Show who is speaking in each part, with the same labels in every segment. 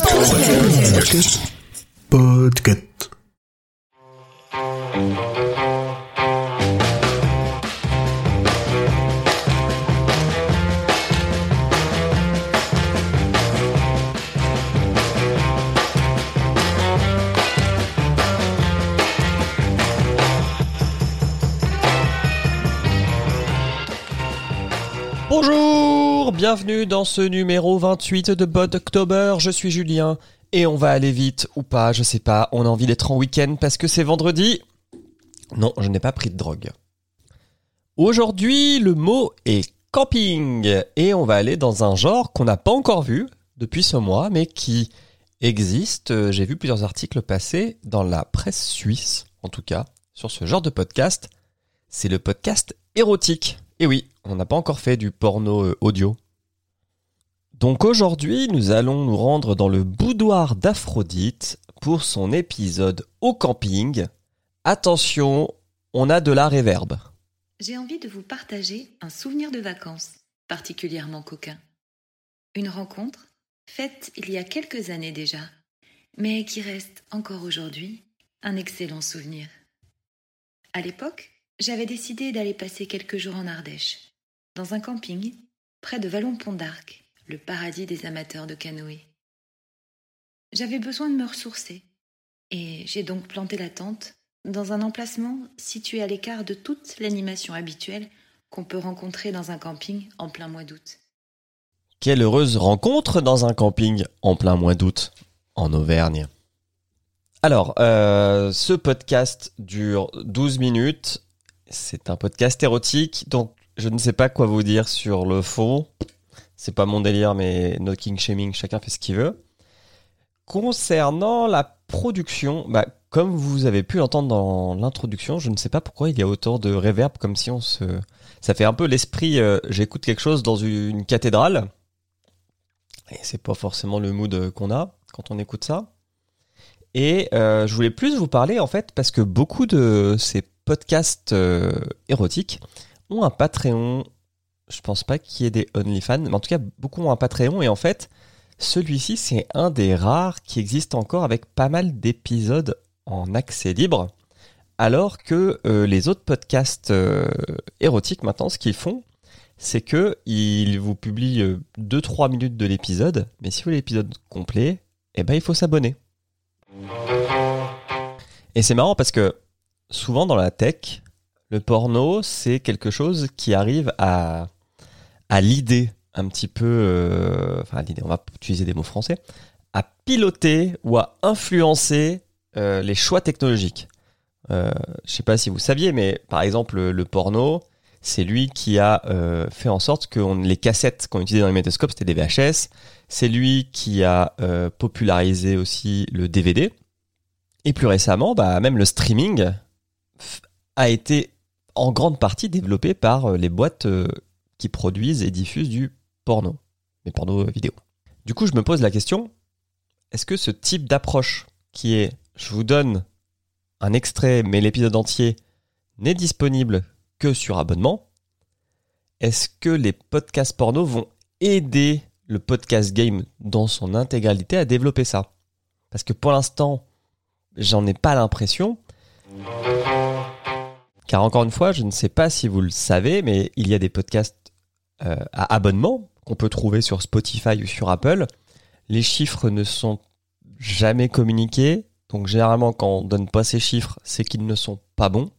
Speaker 1: Podcast. Podcast.
Speaker 2: Bienvenue dans ce numéro 28 de Bod October, je suis Julien et on va aller vite ou pas, je sais pas, on a envie d'être en week-end parce que c'est vendredi. Non, je n'ai pas pris de drogue. Aujourd'hui, le mot est camping et on va aller dans un genre qu'on n'a pas encore vu depuis ce mois mais qui existe. J'ai vu plusieurs articles passer dans la presse suisse, en tout cas, sur ce genre de podcast. C'est le podcast érotique. Et oui, on n'a pas encore fait du porno euh, audio. Donc aujourd'hui, nous allons nous rendre dans le boudoir d'Aphrodite pour son épisode au camping. Attention, on a de la réverbe.
Speaker 3: J'ai envie de vous partager un souvenir de vacances particulièrement coquin. Une rencontre faite il y a quelques années déjà, mais qui reste encore aujourd'hui un excellent souvenir. À l'époque, j'avais décidé d'aller passer quelques jours en Ardèche, dans un camping près de Vallon-Pont d'Arc, le paradis des amateurs de canoë. J'avais besoin de me ressourcer, et j'ai donc planté la tente dans un emplacement situé à l'écart de toute l'animation habituelle qu'on peut rencontrer dans un camping en plein mois d'août.
Speaker 2: Quelle heureuse rencontre dans un camping en plein mois d'août, en Auvergne. Alors, euh, ce podcast dure 12 minutes. C'est un podcast érotique, donc je ne sais pas quoi vous dire sur le fond. C'est pas mon délire, mais no king shaming, chacun fait ce qu'il veut. Concernant la production, bah, comme vous avez pu l'entendre dans l'introduction, je ne sais pas pourquoi il y a autant de réverb, comme si on se... Ça fait un peu l'esprit, euh, j'écoute quelque chose dans une cathédrale. Et c'est pas forcément le mood qu'on a quand on écoute ça. Et euh, je voulais plus vous parler en fait parce que beaucoup de ces podcasts euh, érotiques ont un Patreon. Je pense pas qu'il y ait des OnlyFans, mais en tout cas beaucoup ont un Patreon et en fait celui-ci c'est un des rares qui existe encore avec pas mal d'épisodes en accès libre. Alors que euh, les autres podcasts euh, érotiques maintenant ce qu'ils font c'est que ils vous publient 2-3 minutes de l'épisode, mais si vous voulez l'épisode complet, eh ben il faut s'abonner. Et c'est marrant parce que souvent dans la tech, le porno, c'est quelque chose qui arrive à, à l'idée un petit peu, euh, enfin l'idée, on va utiliser des mots français, à piloter ou à influencer euh, les choix technologiques. Euh, je sais pas si vous saviez, mais par exemple le, porno, c'est lui qui a euh, fait en sorte que les cassettes qu'on utilisait dans les métoscopes, c'était des VHS. C'est lui qui a popularisé aussi le DVD. Et plus récemment, bah, même le streaming a été en grande partie développé par les boîtes qui produisent et diffusent du porno, les pornos vidéo. Du coup, je me pose la question, est-ce que ce type d'approche qui est je vous donne un extrait mais l'épisode entier n'est disponible que sur abonnement, est-ce que les podcasts porno vont aider le podcast game dans son intégralité à développer ça? Parce que pour l'instant, j'en ai pas l'impression. Car encore une fois, je ne sais pas si vous le savez, mais il y a des podcasts euh, à abonnement qu'on peut trouver sur Spotify ou sur Apple. Les chiffres ne sont jamais communiqués. Donc généralement, quand on donne pas ces chiffres, c'est qu'ils ne sont pas bons.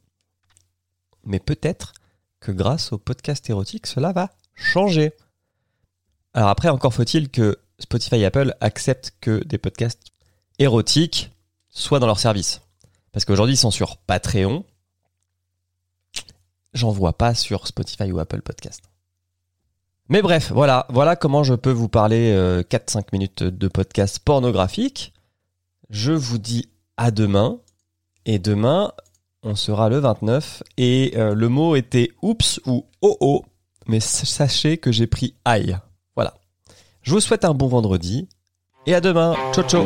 Speaker 2: Mais peut-être que grâce au podcast érotique, cela va changer. Alors après, encore faut-il que Spotify et Apple acceptent que des podcasts érotiques soient dans leur service. Parce qu'aujourd'hui, ils sont sur Patreon. J'en vois pas sur Spotify ou Apple Podcast. Mais bref, voilà, comment je peux vous parler euh, 4-5 minutes de podcast pornographique. Je vous dis à demain. Et demain, on sera le 29. Et euh, le mot était oups ou oh oh. Mais sachez que j'ai pris aïe. Voilà. Je vous souhaite un bon vendredi. Et à demain. Ciao ciao.